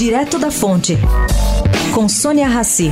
Direto da Fonte, com Sônia Rassi.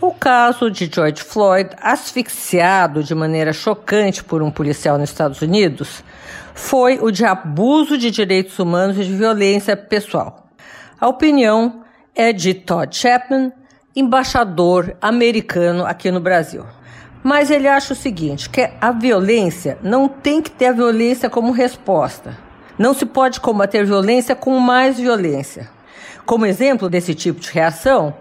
O caso de George Floyd, asfixiado de maneira chocante por um policial nos Estados Unidos, foi o de abuso de direitos humanos e de violência pessoal. A opinião é de Todd Chapman, embaixador americano aqui no Brasil. Mas ele acha o seguinte, que a violência não tem que ter a violência como resposta. Não se pode combater violência com mais violência. Como exemplo desse tipo de reação,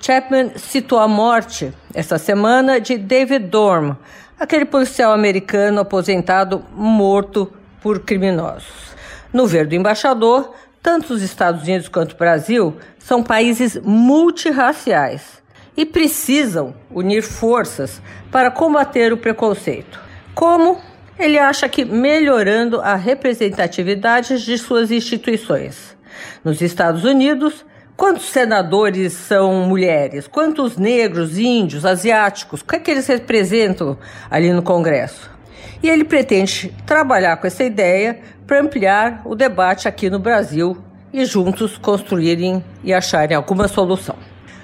Chapman citou a morte, esta semana, de David Dorm, aquele policial americano aposentado morto por criminosos. No ver do embaixador, tanto os Estados Unidos quanto o Brasil são países multirraciais e precisam unir forças para combater o preconceito. Como? Ele acha que melhorando a representatividade de suas instituições. Nos Estados Unidos, quantos senadores são mulheres? Quantos negros, índios, asiáticos? O que é que eles representam ali no Congresso? E ele pretende trabalhar com essa ideia para ampliar o debate aqui no Brasil e juntos construírem e acharem alguma solução.